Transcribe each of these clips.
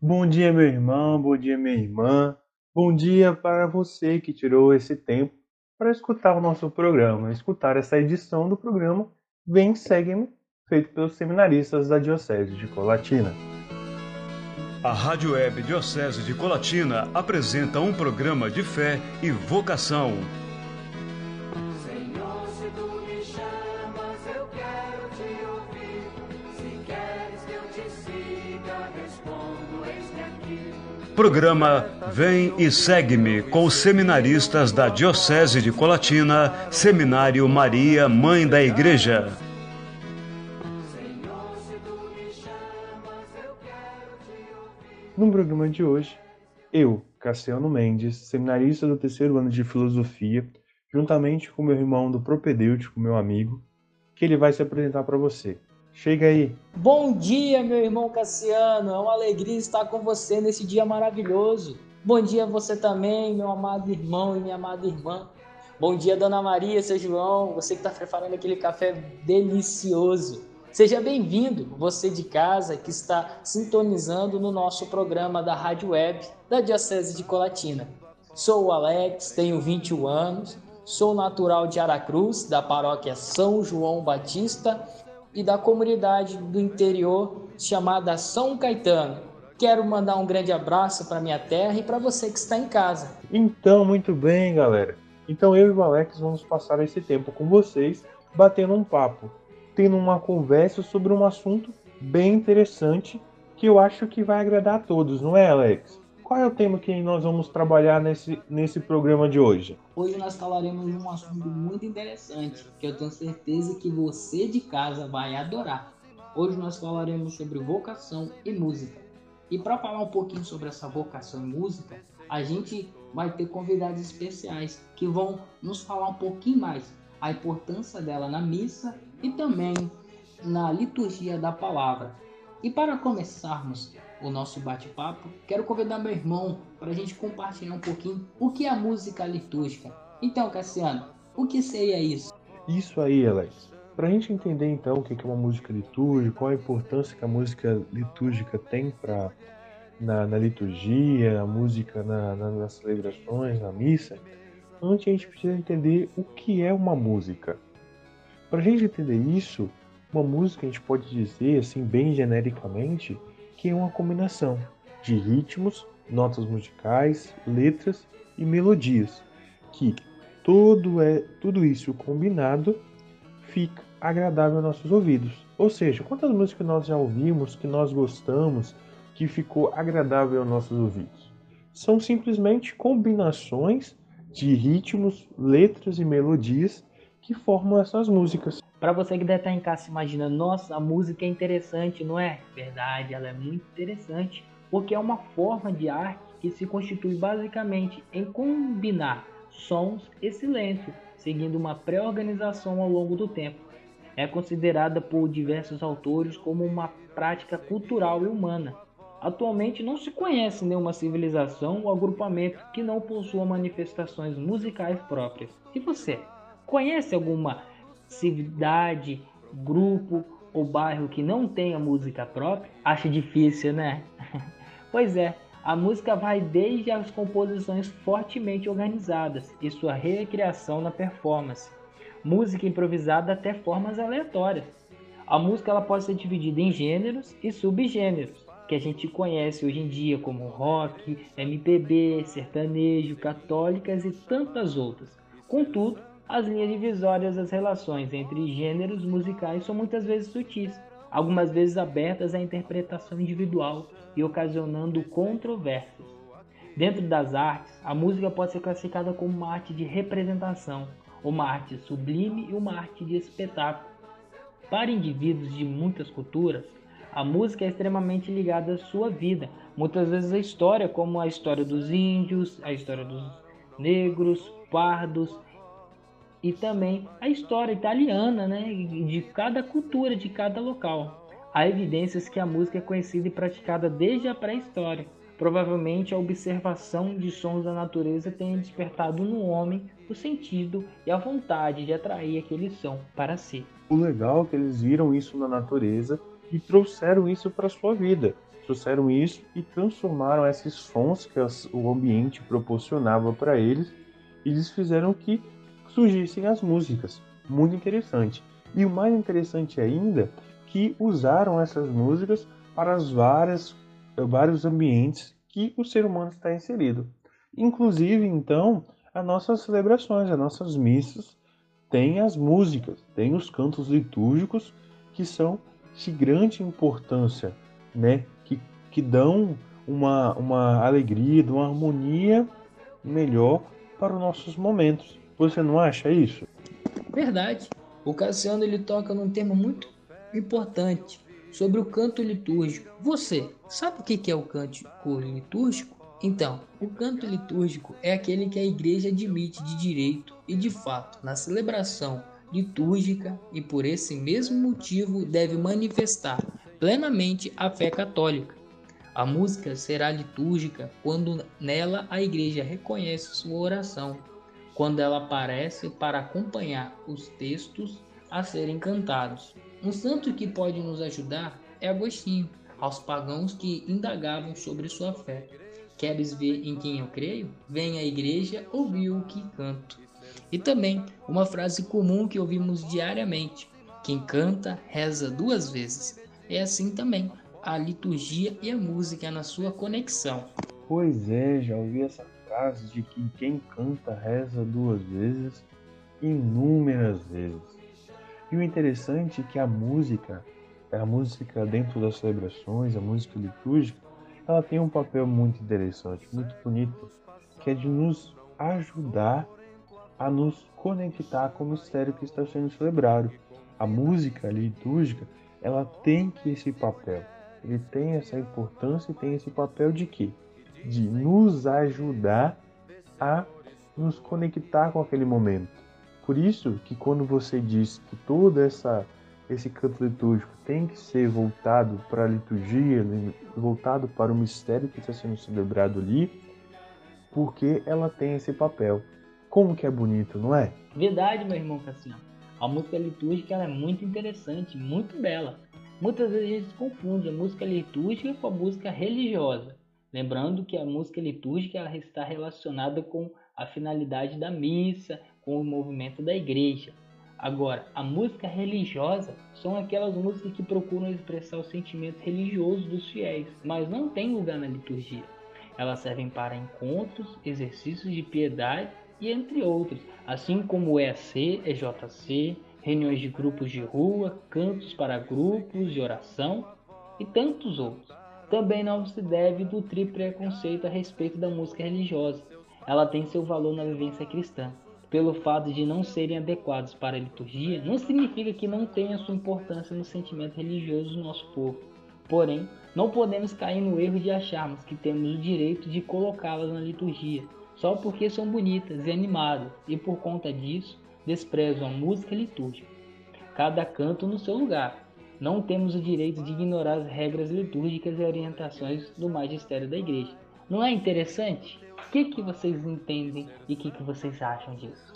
Bom dia, meu irmão, bom dia, minha irmã. Bom dia para você que tirou esse tempo para escutar o nosso programa, escutar essa edição do programa Vem Segue-me, feito pelos seminaristas da Diocese de Colatina. A Rádio Web Diocese de Colatina apresenta um programa de fé e vocação. Programa Vem e Segue-me com os seminaristas da Diocese de Colatina, Seminário Maria, Mãe da Igreja. No programa de hoje, eu, Cassiano Mendes, seminarista do terceiro ano de filosofia, juntamente com meu irmão do propedêutico, meu amigo, que ele vai se apresentar para você. Chega aí. Bom dia, meu irmão Cassiano. É uma alegria estar com você nesse dia maravilhoso. Bom dia a você também, meu amado irmão e minha amada irmã. Bom dia, Dona Maria, seu João, você que está preparando aquele café delicioso. Seja bem-vindo, você de casa que está sintonizando no nosso programa da Rádio Web da Diocese de Colatina. Sou o Alex, tenho 21 anos, sou natural de Aracruz, da paróquia São João Batista e da comunidade do interior chamada São Caetano. Quero mandar um grande abraço para minha terra e para você que está em casa. Então, muito bem, galera. Então eu e o Alex vamos passar esse tempo com vocês, batendo um papo, tendo uma conversa sobre um assunto bem interessante que eu acho que vai agradar a todos, não é, Alex? Qual é o tema que nós vamos trabalhar nesse, nesse programa de hoje? Hoje nós falaremos de um assunto muito interessante que eu tenho certeza que você de casa vai adorar. Hoje nós falaremos sobre vocação e música. E para falar um pouquinho sobre essa vocação e música, a gente vai ter convidados especiais que vão nos falar um pouquinho mais a importância dela na missa e também na liturgia da palavra. E para começarmos o nosso bate-papo, quero convidar meu irmão para a gente compartilhar um pouquinho o que é a música litúrgica. Então, Cassiano, o que seria isso? Isso aí, Alex. Para a gente entender então o que é uma música litúrgica, qual a importância que a música litúrgica tem para na, na, liturgia, a música na, na, nas celebrações, na missa, antes a gente precisa entender o que é uma música. Para a gente entender isso, uma música a gente pode dizer, assim, bem genericamente, que é uma combinação de ritmos, notas musicais, letras e melodias, que todo, é, tudo isso combinado fica agradável aos nossos ouvidos. Ou seja, quantas músicas nós já ouvimos, que nós gostamos, que ficou agradável aos nossos ouvidos? São simplesmente combinações de ritmos, letras e melodias que formam essas músicas. Para você que deve estar em casa imaginando, nossa, a música é interessante, não é? Verdade, ela é muito interessante, porque é uma forma de arte que se constitui basicamente em combinar sons e silêncio, seguindo uma pré-organização ao longo do tempo. É considerada por diversos autores como uma prática cultural e humana. Atualmente não se conhece nenhuma civilização ou agrupamento que não possua manifestações musicais próprias. E você, conhece alguma cidade, grupo ou bairro que não tenha música própria? Acha difícil, né? pois é, a música vai desde as composições fortemente organizadas e sua recriação na performance, música improvisada até formas aleatórias. A música ela pode ser dividida em gêneros e subgêneros, que a gente conhece hoje em dia como rock, MPB, sertanejo, católicas e tantas outras. Contudo, as linhas divisórias das relações entre gêneros musicais são muitas vezes sutis, algumas vezes abertas à interpretação individual e ocasionando controvérsias. Dentro das artes, a música pode ser classificada como uma arte de representação, uma arte sublime e uma arte de espetáculo. Para indivíduos de muitas culturas, a música é extremamente ligada à sua vida, muitas vezes a história, como a história dos índios, a história dos negros, pardos e também a história italiana, né, de cada cultura, de cada local. Há evidências que a música é conhecida e praticada desde a pré-história. Provavelmente a observação de sons da natureza tenha despertado no homem o sentido e a vontade de atrair aquele som para si. O legal é que eles viram isso na natureza e trouxeram isso para sua vida. trouxeram isso e transformaram esses sons que o ambiente proporcionava para eles eles fizeram que surgissem as músicas. Muito interessante. E o mais interessante ainda, que usaram essas músicas para as várias, vários ambientes que o ser humano está inserido. Inclusive, então, as nossas celebrações, as nossas missas têm as músicas, têm os cantos litúrgicos que são de grande importância, né? que, que dão uma, uma alegria, uma harmonia melhor para os nossos momentos. Você não acha isso? Verdade. O Cassiano ele toca num tema muito importante sobre o canto litúrgico. Você sabe o que é o canto litúrgico? Então, o canto litúrgico é aquele que a igreja admite de direito e de fato na celebração litúrgica e por esse mesmo motivo deve manifestar plenamente a fé católica. A música será litúrgica quando nela a igreja reconhece sua oração, quando ela aparece para acompanhar os textos a serem cantados. Um santo que pode nos ajudar é Agostinho, aos pagãos que indagavam sobre sua fé. Queres ver em quem eu creio? Vem à igreja ouvir o que canto. E também uma frase comum que ouvimos diariamente: quem canta reza duas vezes. É assim também a liturgia e a música na sua conexão. Pois é, já ouvi essa frase de que quem canta reza duas vezes, inúmeras vezes. E o interessante é que a música, a música dentro das celebrações, a música litúrgica, ela tem um papel muito interessante, muito bonito, que é de nos ajudar a nos conectar com o mistério que está sendo celebrado. A música litúrgica, ela tem que esse papel. Ele tem essa importância e tem esse papel de quê? De nos ajudar a nos conectar com aquele momento. Por isso que quando você diz que toda essa esse canto litúrgico tem que ser voltado para a liturgia, né, voltado para o mistério que está sendo celebrado ali, porque ela tem esse papel. Como que é bonito, não é? Verdade, meu irmão Cassiano. A música litúrgica é muito interessante, muito bela. Muitas vezes a gente confunde a música litúrgica com a música religiosa. Lembrando que a música litúrgica está relacionada com a finalidade da missa, com o movimento da igreja. Agora, a música religiosa são aquelas músicas que procuram expressar os sentimentos religiosos dos fiéis, mas não têm lugar na liturgia. Elas servem para encontros, exercícios de piedade e entre outros, assim como EAC, EJC, reuniões de grupos de rua, cantos para grupos de oração e tantos outros. Também não se deve do preconceito a respeito da música religiosa. Ela tem seu valor na vivência cristã pelo fato de não serem adequados para a liturgia, não significa que não tenha sua importância no sentimento religioso do nosso povo. Porém, não podemos cair no erro de acharmos que temos o direito de colocá-las na liturgia, só porque são bonitas e animadas, e por conta disso desprezam a música litúrgica. Cada canto no seu lugar. Não temos o direito de ignorar as regras litúrgicas e orientações do magistério da igreja. Não é interessante? O que, que vocês entendem e o que, que vocês acham disso?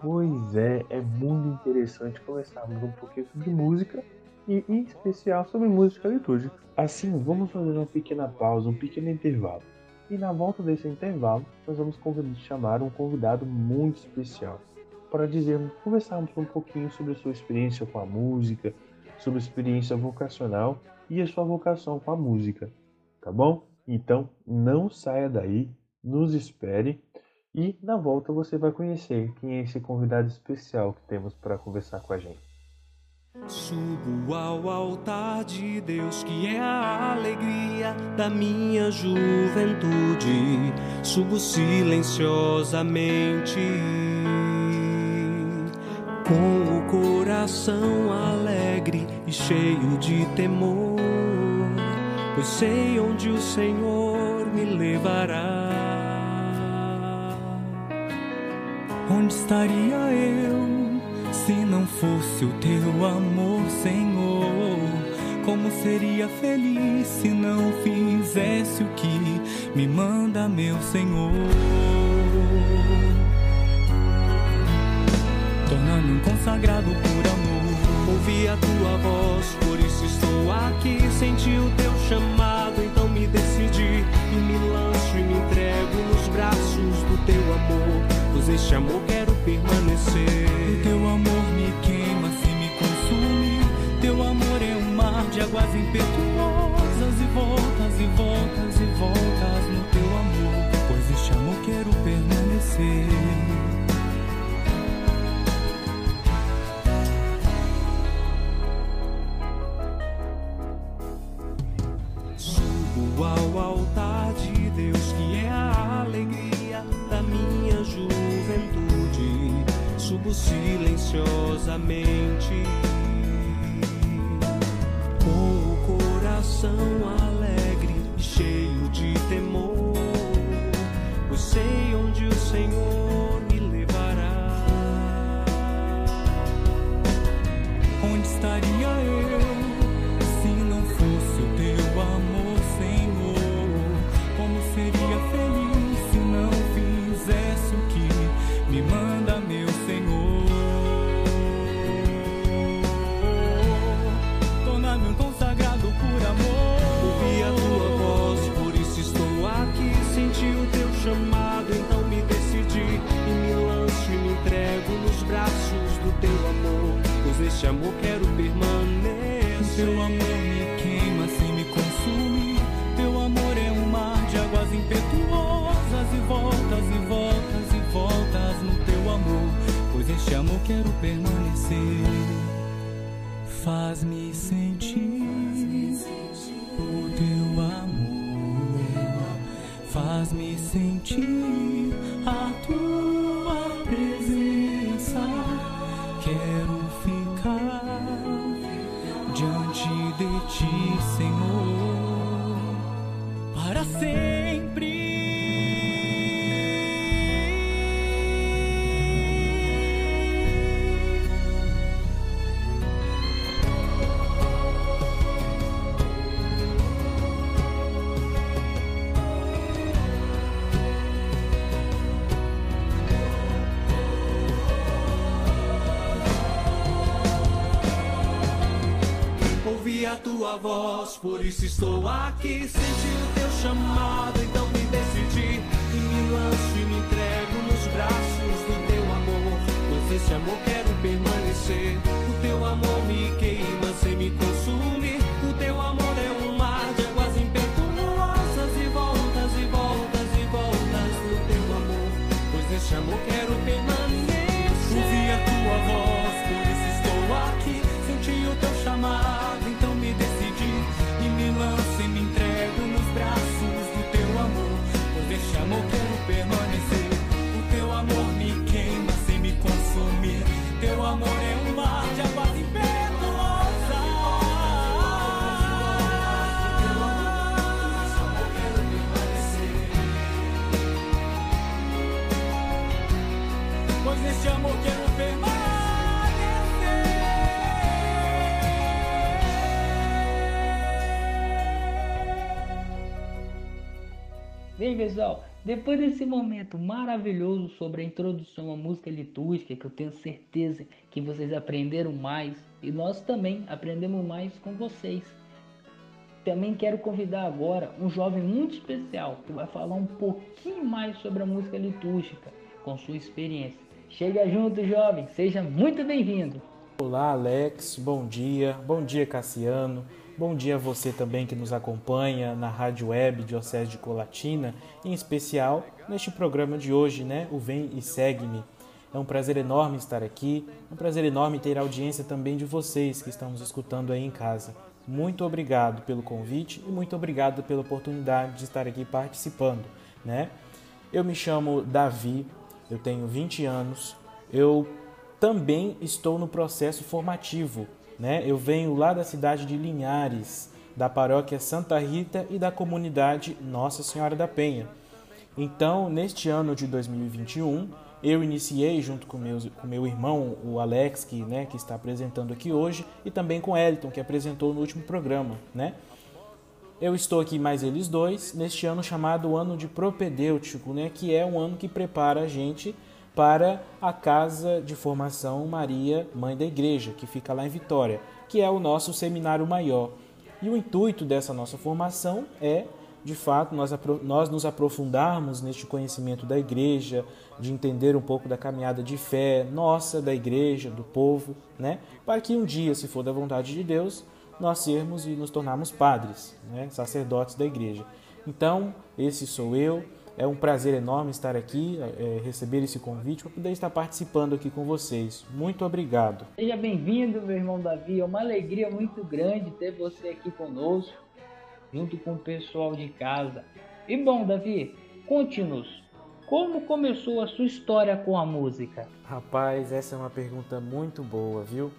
Pois é, é muito interessante conversarmos um pouquinho sobre música e, em especial, sobre música litúrgica. Assim, vamos fazer uma pequena pausa, um pequeno intervalo. E na volta desse intervalo, nós vamos chamar um convidado muito especial para dizermos, conversarmos um pouquinho sobre a sua experiência com a música, sobre experiência vocacional e a sua vocação com a música, tá bom? Então, não saia daí, nos espere e na volta você vai conhecer quem é esse convidado especial que temos para conversar com a gente. Subo ao altar de Deus, que é a alegria da minha juventude. Subo silenciosamente, com o coração alegre e cheio de temor, pois sei onde o Senhor me levará. Onde estaria eu se não fosse o teu amor, Senhor? Como seria feliz se não fizesse o que me manda, meu Senhor? consagrado por amor. Ouvi a tua voz, por isso estou aqui. Senti o teu chamado, então me decidi e me lanço e me entrego nos braços do teu amor. Pois este amor quero permanecer. O teu amor me queima, se me consume. Teu amor é um mar de águas impetuosas e voltas e voltas e voltas no teu amor. Pois este amor quero permanecer. Faz-me sentir o teu amor. Faz-me sentir a tua por isso estou aqui. Senti o teu chamado, então me decidi. E me lanço e me entrego nos braços do teu amor. Pois esse amor quero pessoal, depois desse momento maravilhoso sobre a introdução à música litúrgica, que eu tenho certeza que vocês aprenderam mais e nós também aprendemos mais com vocês. Também quero convidar agora um jovem muito especial que vai falar um pouquinho mais sobre a música litúrgica com sua experiência. Chega junto, jovem, seja muito bem-vindo. Olá, Alex. Bom dia. Bom dia, Cassiano. Bom dia a você também que nos acompanha na Rádio Web Diocese de Colatina, em especial neste programa de hoje, né? O Vem e Segue-me. É um prazer enorme estar aqui, um prazer enorme ter a audiência também de vocês que estão nos escutando aí em casa. Muito obrigado pelo convite e muito obrigado pela oportunidade de estar aqui participando, né? Eu me chamo Davi, eu tenho 20 anos, eu também estou no processo formativo, né? Eu venho lá da cidade de Linhares, da paróquia Santa Rita e da comunidade Nossa Senhora da Penha. Então, neste ano de 2021, eu iniciei junto com, meus, com meu irmão, o Alex, que, né, que está apresentando aqui hoje, e também com Elton, que apresentou no último programa, né? Eu estou aqui mais eles dois neste ano chamado ano de propedêutico, né, que é um ano que prepara a gente para a Casa de Formação Maria, Mãe da Igreja, que fica lá em Vitória, que é o nosso seminário maior. E o intuito dessa nossa formação é de fato, nós, nós nos aprofundarmos neste conhecimento da igreja, de entender um pouco da caminhada de fé nossa, da igreja, do povo, né? Para que um dia, se for da vontade de Deus, nós sermos e nos tornarmos padres, né? sacerdotes da igreja. Então, esse sou eu. É um prazer enorme estar aqui, é, receber esse convite para poder estar participando aqui com vocês. Muito obrigado. Seja bem-vindo, meu irmão Davi. É uma alegria muito grande ter você aqui conosco, junto com o pessoal de casa. E bom, Davi, conte-nos. Como começou a sua história com a música? Rapaz, essa é uma pergunta muito boa, viu?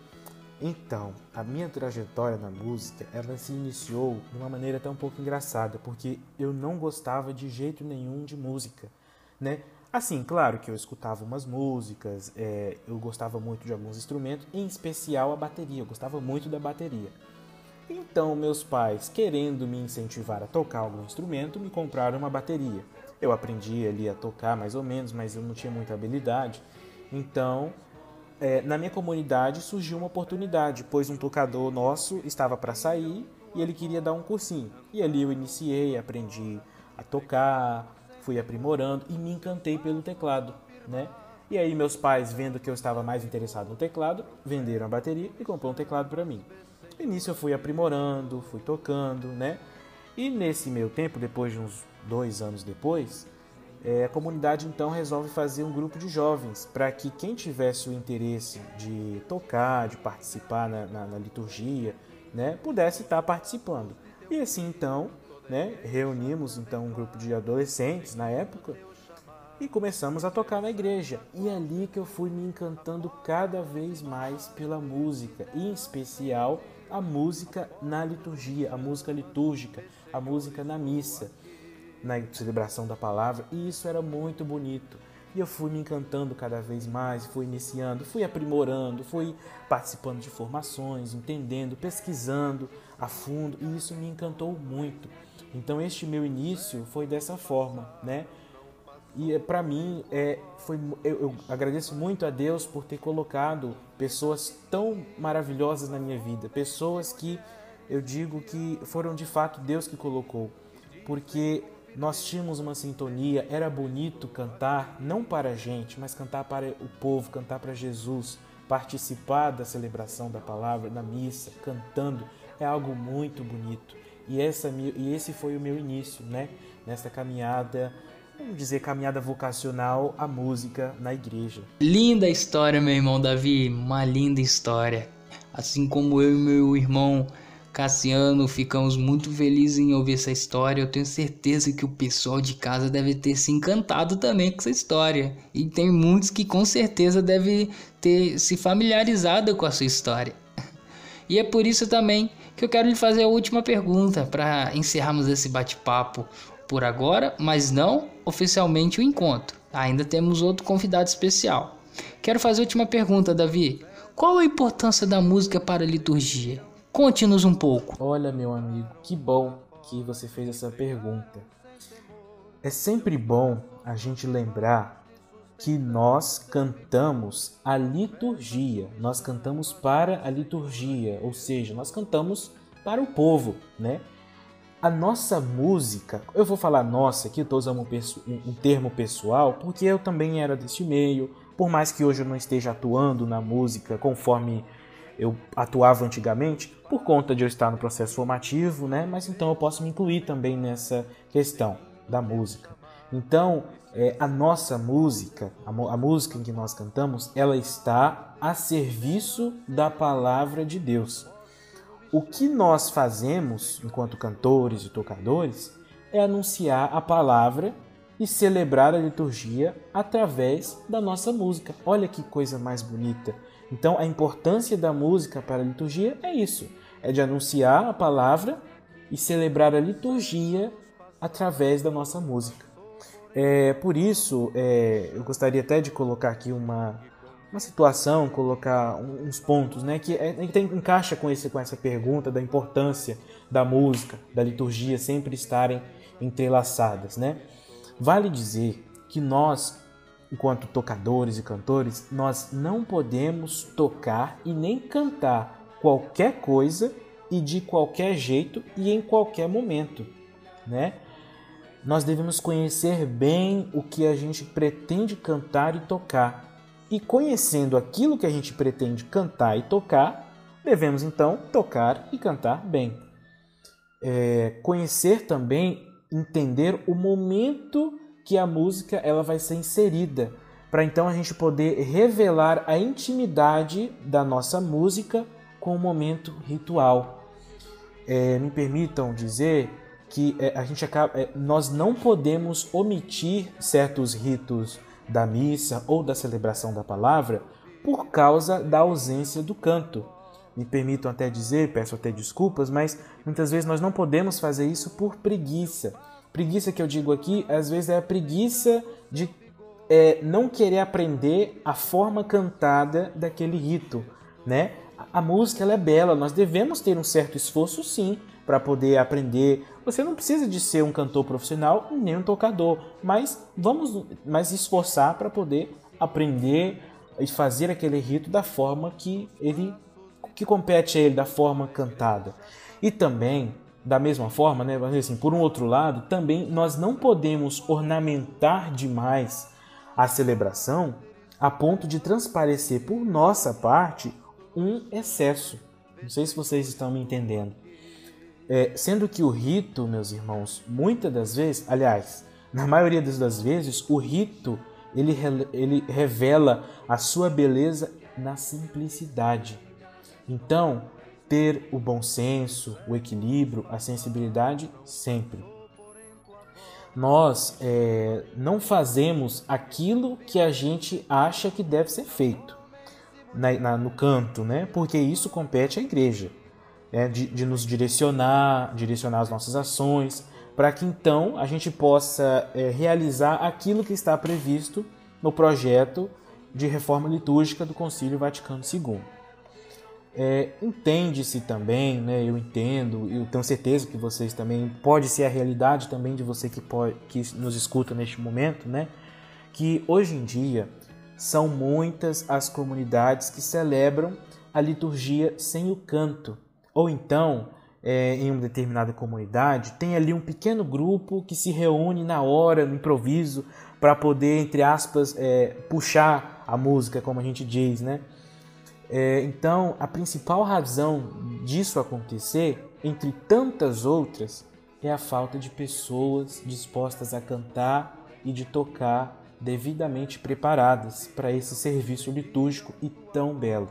Então, a minha trajetória na música, ela se iniciou de uma maneira até um pouco engraçada, porque eu não gostava de jeito nenhum de música, né? Assim, claro que eu escutava umas músicas, é, eu gostava muito de alguns instrumentos, em especial a bateria, eu gostava muito da bateria. Então, meus pais, querendo me incentivar a tocar algum instrumento, me compraram uma bateria. Eu aprendi ali a tocar mais ou menos, mas eu não tinha muita habilidade. Então, é, na minha comunidade surgiu uma oportunidade, pois um tocador nosso estava para sair e ele queria dar um cursinho. E ali eu iniciei, aprendi a tocar, fui aprimorando e me encantei pelo teclado, né? E aí meus pais, vendo que eu estava mais interessado no teclado, venderam a bateria e compraram um teclado para mim. No início eu fui aprimorando, fui tocando, né? E nesse meu tempo, depois de uns dois anos depois, a comunidade então resolve fazer um grupo de jovens para que quem tivesse o interesse de tocar, de participar na, na, na liturgia, né, pudesse estar participando. E assim então, né, reunimos então um grupo de adolescentes na época e começamos a tocar na igreja. E é ali que eu fui me encantando cada vez mais pela música, e em especial a música na liturgia, a música litúrgica, a música na missa na celebração da palavra, e isso era muito bonito. E eu fui me encantando cada vez mais, fui iniciando, fui aprimorando, fui participando de formações, entendendo, pesquisando a fundo, e isso me encantou muito. Então este meu início foi dessa forma, né? E é, para mim é, foi, eu, eu agradeço muito a Deus por ter colocado pessoas tão maravilhosas na minha vida, pessoas que eu digo que foram de fato Deus que colocou, porque nós tínhamos uma sintonia, era bonito cantar, não para a gente, mas cantar para o povo, cantar para Jesus, participar da celebração da palavra, na missa, cantando, é algo muito bonito. E, essa, e esse foi o meu início, né? Nessa caminhada, vamos dizer, caminhada vocacional à música na igreja. Linda história, meu irmão Davi, uma linda história. Assim como eu e meu irmão Cassiano, ficamos muito felizes em ouvir essa história. Eu tenho certeza que o pessoal de casa deve ter se encantado também com essa história. E tem muitos que com certeza devem ter se familiarizado com a sua história. E é por isso também que eu quero lhe fazer a última pergunta para encerrarmos esse bate-papo por agora, mas não oficialmente o encontro. Ainda temos outro convidado especial. Quero fazer a última pergunta, Davi. Qual a importância da música para a liturgia? Conte-nos um pouco. Olha, meu amigo, que bom que você fez essa pergunta. É sempre bom a gente lembrar que nós cantamos a liturgia, nós cantamos para a liturgia, ou seja, nós cantamos para o povo, né? A nossa música, eu vou falar nossa aqui, estou usando um, um termo pessoal, porque eu também era desse meio, por mais que hoje eu não esteja atuando na música conforme eu atuava antigamente por conta de eu estar no processo formativo, né? Mas então eu posso me incluir também nessa questão da música. Então, é, a nossa música, a, a música em que nós cantamos, ela está a serviço da palavra de Deus. O que nós fazemos enquanto cantores e tocadores é anunciar a palavra e celebrar a liturgia através da nossa música. Olha que coisa mais bonita. Então, a importância da música para a liturgia é isso: é de anunciar a palavra e celebrar a liturgia através da nossa música. É, por isso, é, eu gostaria até de colocar aqui uma, uma situação, colocar uns pontos, né, que, é, tem, encaixa com, esse, com essa pergunta da importância da música, da liturgia sempre estarem entrelaçadas, né? Vale dizer que nós enquanto tocadores e cantores, nós não podemos tocar e nem cantar qualquer coisa e de qualquer jeito e em qualquer momento, né? nós devemos conhecer bem o que a gente pretende cantar e tocar. E conhecendo aquilo que a gente pretende cantar e tocar, devemos então tocar e cantar bem. É, conhecer também, entender o momento que a música ela vai ser inserida, para então a gente poder revelar a intimidade da nossa música com o momento ritual. É, me permitam dizer que é, a gente acaba, é, nós não podemos omitir certos ritos da missa ou da celebração da palavra por causa da ausência do canto. Me permitam até dizer, peço até desculpas, mas muitas vezes nós não podemos fazer isso por preguiça. Preguiça que eu digo aqui, às vezes é a preguiça de é, não querer aprender a forma cantada daquele rito, né? A música ela é bela, nós devemos ter um certo esforço sim para poder aprender. Você não precisa de ser um cantor profissional nem um tocador, mas vamos mais esforçar para poder aprender e fazer aquele rito da forma que ele que compete a ele, da forma cantada. E também, da mesma forma, né, assim, por um outro lado, também nós não podemos ornamentar demais a celebração a ponto de transparecer por nossa parte um excesso. Não sei se vocês estão me entendendo. É, sendo que o rito, meus irmãos, muitas das vezes, aliás, na maioria das vezes, o rito ele, ele revela a sua beleza na simplicidade. Então, ter o bom senso, o equilíbrio, a sensibilidade sempre. Nós é, não fazemos aquilo que a gente acha que deve ser feito na, na, no canto, né? porque isso compete à igreja né, de, de nos direcionar, direcionar as nossas ações, para que então a gente possa é, realizar aquilo que está previsto no projeto de reforma litúrgica do Concílio Vaticano II. É, Entende-se também, né, eu entendo, eu tenho certeza que vocês também, pode ser a realidade também de você que, pode, que nos escuta neste momento, né, que hoje em dia são muitas as comunidades que celebram a liturgia sem o canto, ou então, é, em uma determinada comunidade, tem ali um pequeno grupo que se reúne na hora, no improviso, para poder, entre aspas, é, puxar a música, como a gente diz, né? É, então, a principal razão disso acontecer, entre tantas outras, é a falta de pessoas dispostas a cantar e de tocar devidamente preparadas para esse serviço litúrgico e tão belo.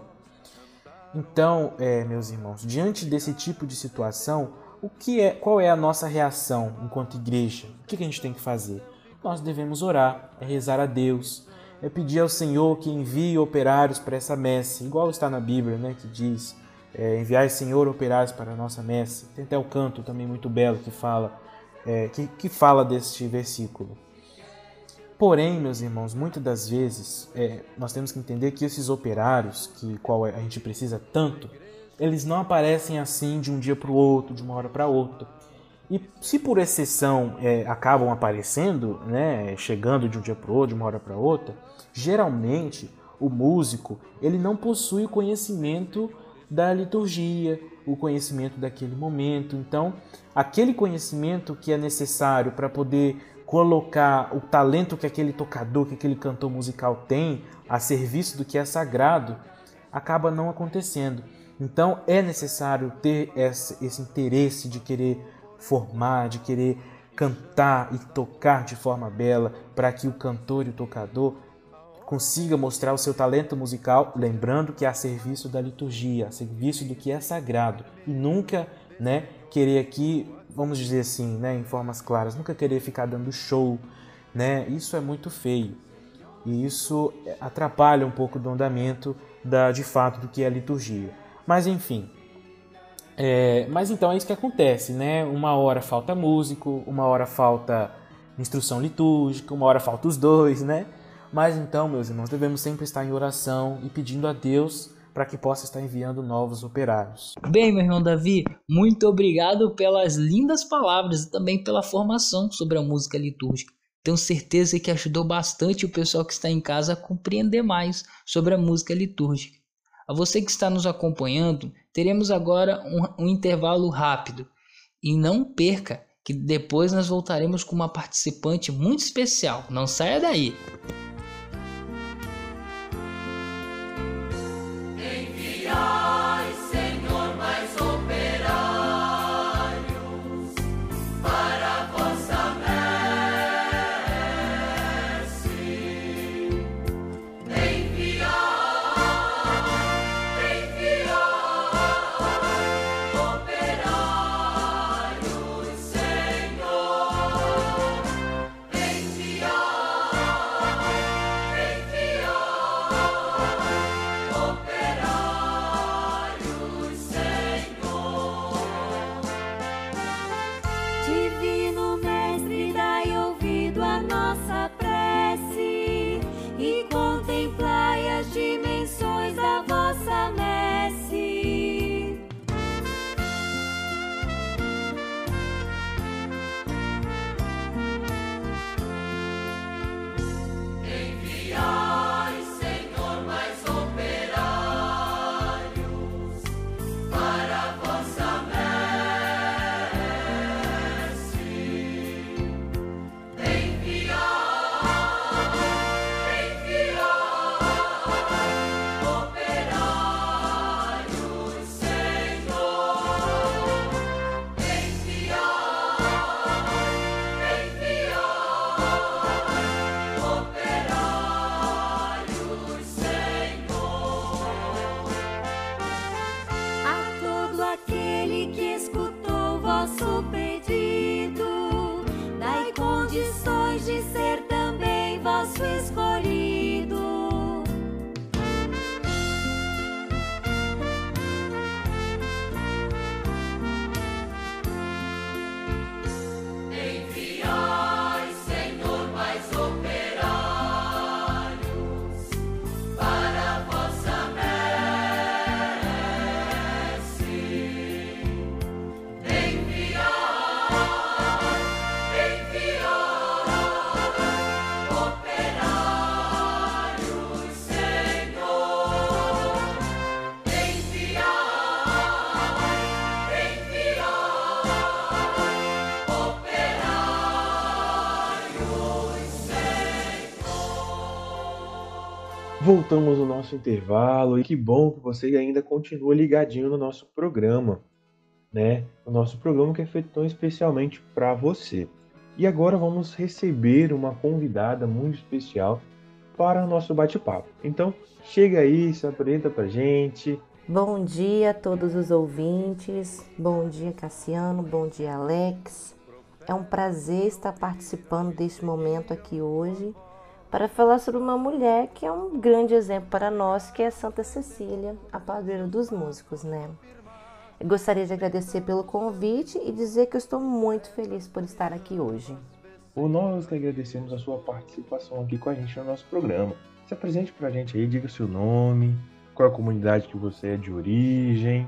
Então, é, meus irmãos, diante desse tipo de situação, o que é, qual é a nossa reação enquanto igreja? O que a gente tem que fazer? Nós devemos orar, é rezar a Deus, é pedir ao Senhor que envie operários para essa messe, igual está na Bíblia, né, que diz é, enviar Senhor operários para a nossa messe. Tem até o canto também muito belo que fala é, que, que fala deste versículo. Porém, meus irmãos, muitas das vezes é, nós temos que entender que esses operários, que qual a gente precisa tanto, eles não aparecem assim de um dia para o outro, de uma hora para outra. E se por exceção é, acabam aparecendo, né, chegando de um dia para outro, de uma hora para outra, geralmente o músico ele não possui o conhecimento da liturgia, o conhecimento daquele momento. Então, aquele conhecimento que é necessário para poder colocar o talento que aquele tocador, que aquele cantor musical tem a serviço do que é sagrado, acaba não acontecendo. Então é necessário ter esse interesse de querer formar, de querer cantar e tocar de forma bela, para que o cantor e o tocador consiga mostrar o seu talento musical, lembrando que é a serviço da liturgia, a serviço do que é sagrado, e nunca, né, querer aqui vamos dizer assim, né, em formas claras, nunca querer ficar dando show, né? Isso é muito feio. E isso atrapalha um pouco do andamento da, de fato do que é liturgia. Mas enfim. É, mas então é isso que acontece, né? Uma hora falta músico, uma hora falta instrução litúrgica, uma hora falta os dois, né? Mas então, meus irmãos, devemos sempre estar em oração e pedindo a Deus para que possa estar enviando novos operários. Bem, meu irmão Davi, muito obrigado pelas lindas palavras e também pela formação sobre a música litúrgica. Tenho certeza que ajudou bastante o pessoal que está em casa a compreender mais sobre a música litúrgica. A você que está nos acompanhando, teremos agora um, um intervalo rápido. E não perca, que depois nós voltaremos com uma participante muito especial. Não saia daí! Voltamos no nosso intervalo e que bom que você ainda continua ligadinho no nosso programa, né? O nosso programa que é feito tão especialmente para você. E agora vamos receber uma convidada muito especial para o nosso bate-papo. Então, chega aí, se apresenta pra gente. Bom dia a todos os ouvintes. Bom dia, Cassiano. Bom dia, Alex. É um prazer estar participando deste momento aqui hoje para falar sobre uma mulher que é um grande exemplo para nós, que é Santa Cecília, a padroeira dos músicos, né? Eu gostaria de agradecer pelo convite e dizer que eu estou muito feliz por estar aqui hoje. O nós que agradecemos a sua participação aqui com a gente no nosso programa. Se apresente para a gente aí, diga seu nome, qual a comunidade que você é de origem,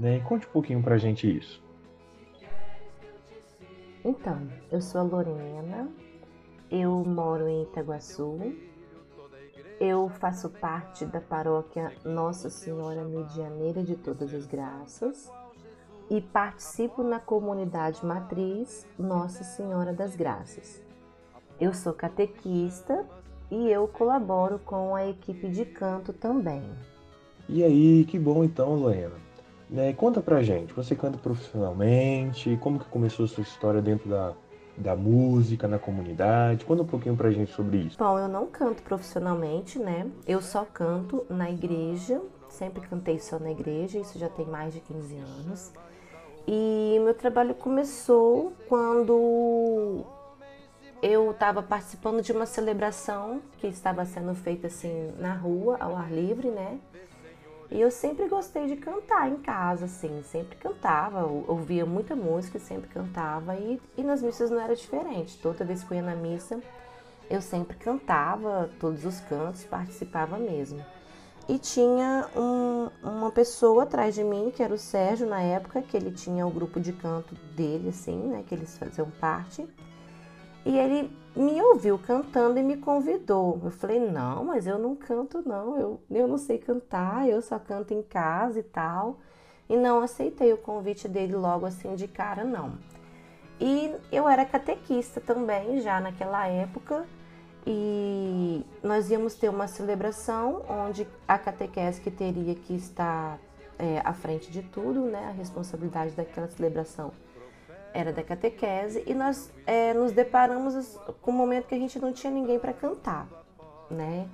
né? E conte um pouquinho para a gente isso. Então, eu sou a Lorena, eu moro em Itaguaçu. Eu faço parte da paróquia Nossa Senhora Medianeira de Todas as Graças e participo na comunidade matriz Nossa Senhora das Graças. Eu sou catequista e eu colaboro com a equipe de canto também. E aí, que bom então, Lorena. Né, conta pra gente, você canta profissionalmente? Como que começou a sua história dentro da da música na comunidade? Conta um pouquinho pra gente sobre isso. Bom, eu não canto profissionalmente, né? Eu só canto na igreja, sempre cantei só na igreja, isso já tem mais de 15 anos. E meu trabalho começou quando eu estava participando de uma celebração que estava sendo feita assim na rua, ao ar livre, né? E eu sempre gostei de cantar em casa, assim, sempre cantava, ouvia muita música, sempre cantava e, e nas missas não era diferente. Toda vez que eu ia na missa, eu sempre cantava todos os cantos, participava mesmo. E tinha um, uma pessoa atrás de mim, que era o Sérgio na época, que ele tinha o grupo de canto dele, assim, né, que eles faziam parte. E ele me ouviu cantando e me convidou. Eu falei, não, mas eu não canto não, eu, eu não sei cantar, eu só canto em casa e tal. E não aceitei o convite dele logo assim de cara, não. E eu era catequista também, já naquela época, e nós íamos ter uma celebração onde a catequese que teria que estar é, à frente de tudo, né, a responsabilidade daquela celebração era da catequese, e nós é, nos deparamos com um momento que a gente não tinha ninguém para cantar, né?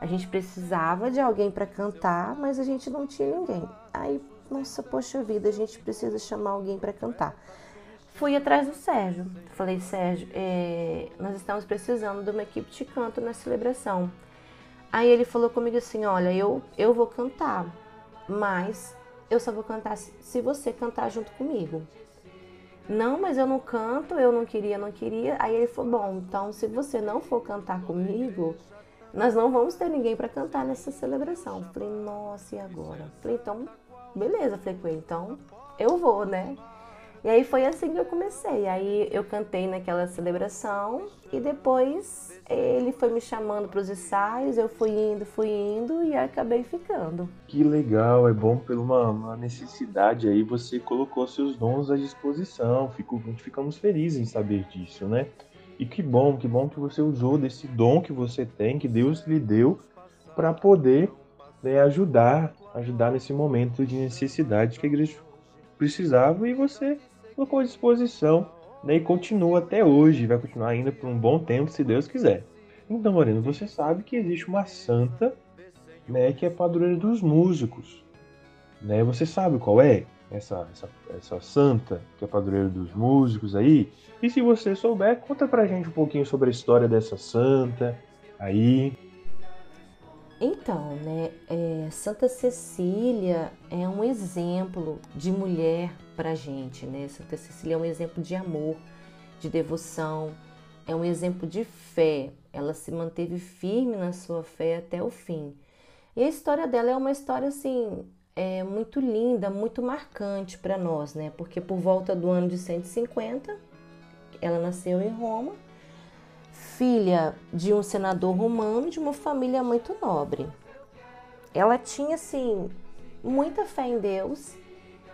A gente precisava de alguém para cantar, mas a gente não tinha ninguém. Aí, nossa, poxa vida, a gente precisa chamar alguém para cantar. Fui atrás do Sérgio. Falei, Sérgio, é, nós estamos precisando de uma equipe de canto na celebração. Aí ele falou comigo assim: Olha, eu, eu vou cantar, mas eu só vou cantar se você cantar junto comigo. Não, mas eu não canto, eu não queria, não queria. Aí ele falou: Bom, então se você não for cantar comigo, nós não vamos ter ninguém para cantar nessa celebração. Falei, nossa, e agora? Falei, então, beleza, falei com ele, então eu vou, né? E aí foi assim que eu comecei. Aí eu cantei naquela celebração e depois ele foi me chamando para os ensaios, eu fui indo, fui indo e acabei ficando. Que legal, é bom pela uma, uma necessidade aí você colocou seus dons à disposição. Fico, ficamos felizes em saber disso, né? E que bom, que bom que você usou desse dom que você tem, que Deus lhe deu, para poder né, ajudar, ajudar nesse momento de necessidade que a igreja precisava e você colocou à disposição né, e continua até hoje, vai continuar ainda por um bom tempo, se Deus quiser. Então, Moreno, você sabe que existe uma santa né, que é padroeira dos músicos. Né? Você sabe qual é? essa, essa, essa santa, que é padroeira dos músicos aí. E se você souber, conta pra gente um pouquinho sobre a história dessa santa aí. Então, né, é, Santa Cecília é um exemplo de mulher pra gente, né? Santa Cecília é um exemplo de amor, de devoção, é um exemplo de fé. Ela se manteve firme na sua fé até o fim. E a história dela é uma história assim é muito linda, muito marcante para nós, né? Porque por volta do ano de 150, ela nasceu em Roma, filha de um senador romano de uma família muito nobre. Ela tinha assim muita fé em Deus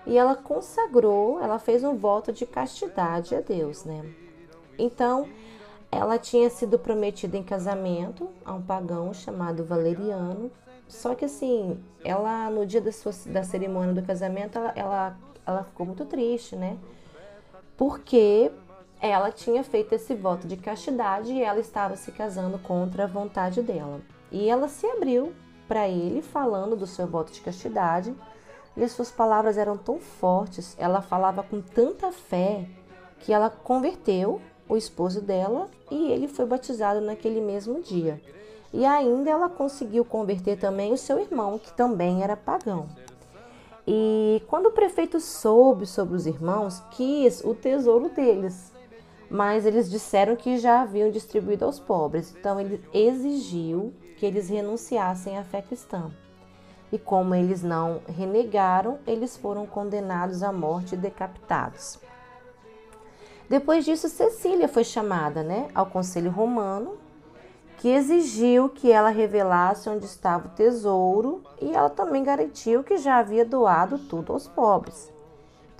e ela consagrou, ela fez um voto de castidade a Deus, né? Então, ela tinha sido prometida em casamento a um pagão chamado Valeriano, só que assim, ela no dia da, sua, da cerimônia do casamento, ela, ela, ela ficou muito triste, né? Porque ela tinha feito esse voto de castidade e ela estava se casando contra a vontade dela. E ela se abriu para ele falando do seu voto de castidade. E as suas palavras eram tão fortes, ela falava com tanta fé que ela converteu o esposo dela e ele foi batizado naquele mesmo dia. E ainda ela conseguiu converter também o seu irmão, que também era pagão. E quando o prefeito soube sobre os irmãos, quis o tesouro deles, mas eles disseram que já haviam distribuído aos pobres. Então ele exigiu que eles renunciassem à fé cristã. E como eles não renegaram, eles foram condenados à morte e decapitados. Depois disso, Cecília foi chamada né, ao Conselho Romano que exigiu que ela revelasse onde estava o tesouro e ela também garantiu que já havia doado tudo aos pobres.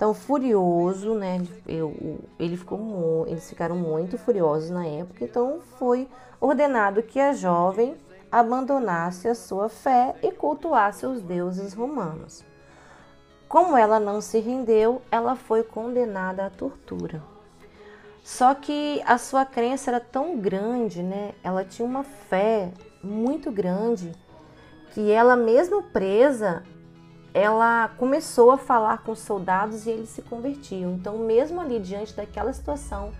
Então, furioso, né? Eu, ele ficou, eles ficaram muito furiosos na época, então foi ordenado que a jovem abandonasse a sua fé e cultuasse os deuses romanos. Como ela não se rendeu, ela foi condenada à tortura. Só que a sua crença era tão grande, né? Ela tinha uma fé muito grande que ela mesmo presa, ela começou a falar com os soldados e eles se convertiam. Então, mesmo ali diante daquela situação,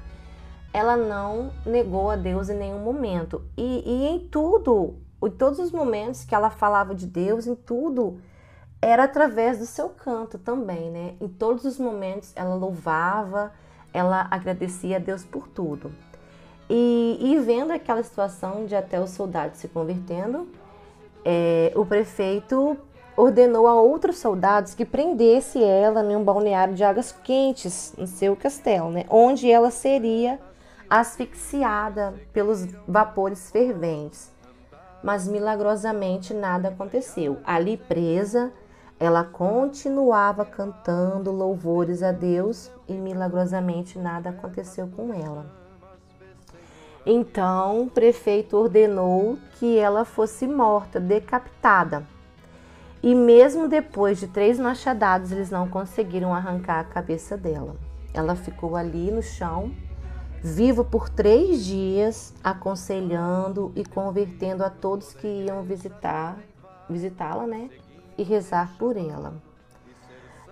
ela não negou a Deus em nenhum momento. E, e em tudo, em todos os momentos que ela falava de Deus, em tudo, era através do seu canto também, né? Em todos os momentos ela louvava, ela agradecia a Deus por tudo. E, e vendo aquela situação de até os soldados se convertendo, é, o prefeito ordenou a outros soldados que prendesse ela em um balneário de águas quentes no seu castelo, né, onde ela seria asfixiada pelos vapores ferventes. Mas milagrosamente nada aconteceu. Ali presa, ela continuava cantando louvores a Deus e milagrosamente nada aconteceu com ela. Então o prefeito ordenou que ela fosse morta, decapitada. E mesmo depois de três machadados, eles não conseguiram arrancar a cabeça dela. Ela ficou ali no chão, viva por três dias, aconselhando e convertendo a todos que iam visitar, visitá-la, né? E rezar por ela.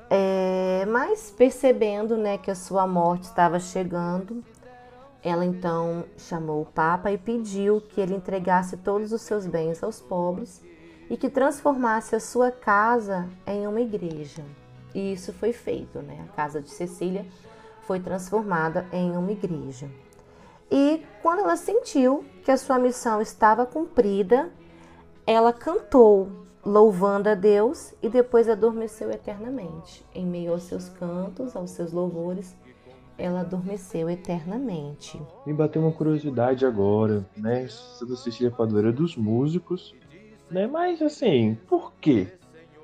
É, mas percebendo, né, que a sua morte estava chegando, ela então chamou o Papa e pediu que ele entregasse todos os seus bens aos pobres e que transformasse a sua casa em uma igreja. E isso foi feito, né? A casa de Cecília foi transformada em uma igreja. E quando ela sentiu que a sua missão estava cumprida, ela cantou, louvando a Deus, e depois adormeceu eternamente. Em meio aos seus cantos, aos seus louvores, ela adormeceu eternamente. Me bateu uma curiosidade agora, né? Santa Cecília Padroeira dos músicos, né? Mas assim, por que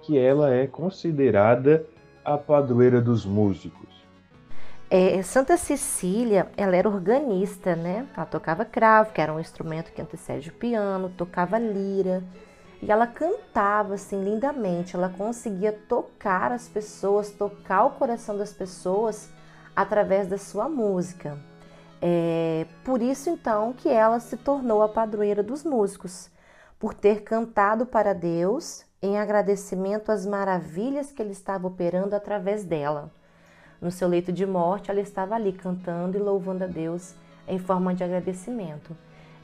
que ela é considerada a padroeira dos músicos? É, Santa Cecília, ela era organista, né? Ela tocava cravo, que era um instrumento que antecede o piano, tocava lira, e ela cantava assim lindamente. Ela conseguia tocar as pessoas, tocar o coração das pessoas através da sua música. É por isso então que ela se tornou a padroeira dos músicos, por ter cantado para Deus em agradecimento às maravilhas que ele estava operando através dela. No seu leito de morte, ela estava ali cantando e louvando a Deus em forma de agradecimento.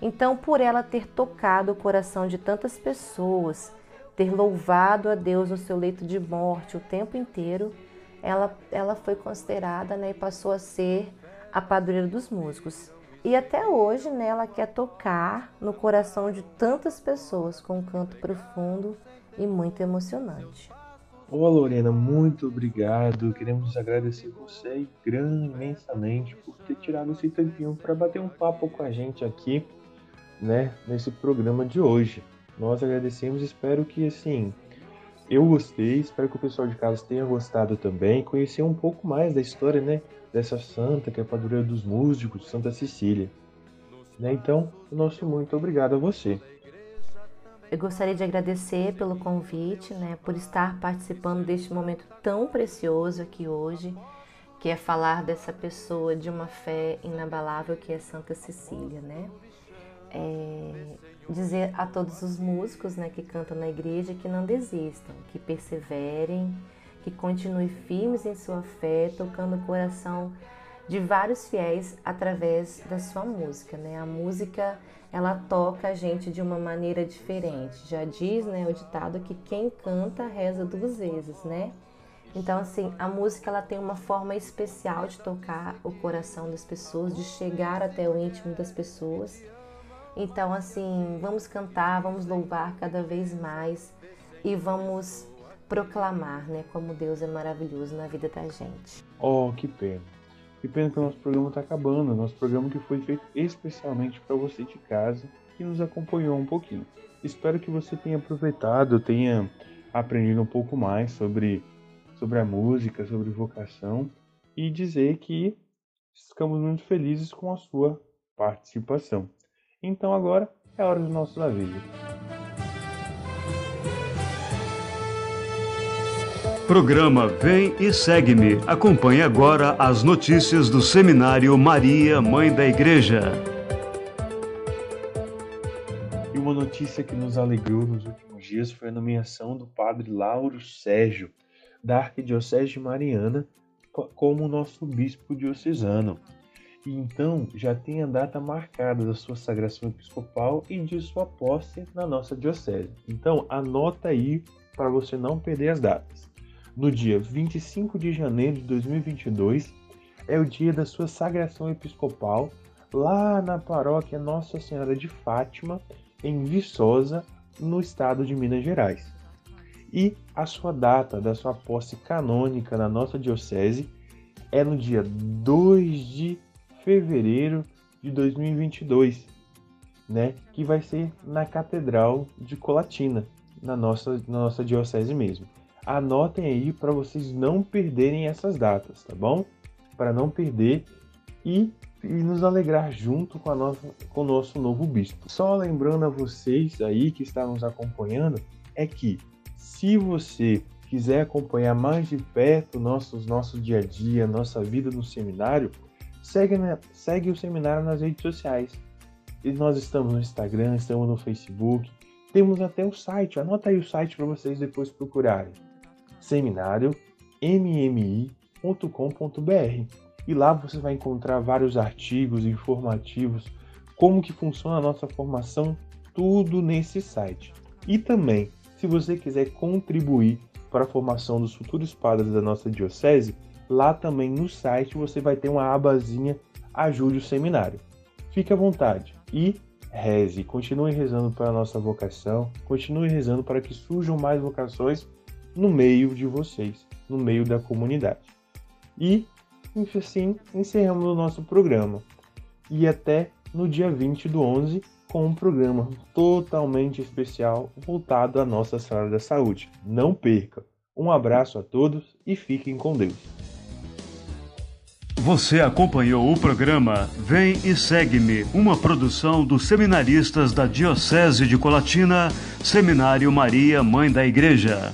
Então, por ela ter tocado o coração de tantas pessoas, ter louvado a Deus no seu leito de morte o tempo inteiro, ela, ela foi considerada né, e passou a ser a padroeira dos músicos. E até hoje né, ela quer tocar no coração de tantas pessoas com um canto profundo e muito emocionante. Ô Lorena, muito obrigado. Queremos agradecer você imensamente por ter tirado esse tempinho para bater um papo com a gente aqui, né, nesse programa de hoje. Nós agradecemos, espero que assim, eu gostei, espero que o pessoal de casa tenha gostado também, conhecer um pouco mais da história, né, dessa santa que é padroeira dos músicos, Santa Cecília. Né? Então, o nosso muito obrigado a você. Eu gostaria de agradecer pelo convite, né, por estar participando deste momento tão precioso aqui hoje, que é falar dessa pessoa de uma fé inabalável que é Santa Cecília, né? É, dizer a todos os músicos, né, que cantam na igreja que não desistam, que perseverem, que continuem firmes em sua fé, tocando o coração de vários fiéis através da sua música, né? A música ela toca a gente de uma maneira diferente. Já diz, né, o ditado que quem canta reza duas vezes, né? Então, assim, a música ela tem uma forma especial de tocar o coração das pessoas, de chegar até o íntimo das pessoas. Então, assim, vamos cantar, vamos louvar cada vez mais e vamos proclamar, né, como Deus é maravilhoso na vida da gente. Oh, que pena. Que pena que o nosso programa está acabando. Nosso programa que foi feito especialmente para você de casa que nos acompanhou um pouquinho. Espero que você tenha aproveitado, tenha aprendido um pouco mais sobre, sobre a música, sobre vocação e dizer que ficamos muito felizes com a sua participação. Então agora é hora do nosso aviso. Programa Vem e Segue-me. Acompanhe agora as notícias do Seminário Maria, Mãe da Igreja. E uma notícia que nos alegrou nos últimos dias foi a nomeação do padre Lauro Sérgio, da Arquidiocese de Mariana, como nosso bispo diocesano. E então já tem a data marcada da sua sagração episcopal e de sua posse na nossa diocese. Então anota aí para você não perder as datas no dia 25 de janeiro de 2022, é o dia da sua sagração episcopal lá na paróquia Nossa Senhora de Fátima, em Viçosa, no estado de Minas Gerais. E a sua data da sua posse canônica na nossa diocese é no dia 2 de fevereiro de 2022, né, que vai ser na Catedral de Colatina, na nossa, na nossa diocese mesmo. Anotem aí para vocês não perderem essas datas, tá bom? Para não perder e, e, nos alegrar junto com, a nossa, com o nosso novo bispo. Só lembrando a vocês aí que estão nos acompanhando, é que se você quiser acompanhar mais de perto nossos nosso dia a dia, nossa vida no seminário, segue, segue o seminário nas redes sociais. E nós estamos no Instagram, estamos no Facebook, temos até o site. Anota aí o site para vocês depois procurarem. Seminário mmi.com.br. E lá você vai encontrar vários artigos informativos, como que funciona a nossa formação, tudo nesse site. E também, se você quiser contribuir para a formação dos futuros padres da nossa diocese, lá também no site você vai ter uma abazinha Ajude o Seminário. Fique à vontade e reze, continue rezando para a nossa vocação, continue rezando para que surjam mais vocações no meio de vocês, no meio da comunidade. E assim encerramos o nosso programa. E até no dia 20 do 11 com um programa totalmente especial voltado à Nossa Senhora da Saúde. Não perca! Um abraço a todos e fiquem com Deus. Você acompanhou o programa Vem e Segue-me, uma produção dos seminaristas da Diocese de Colatina, Seminário Maria, Mãe da Igreja.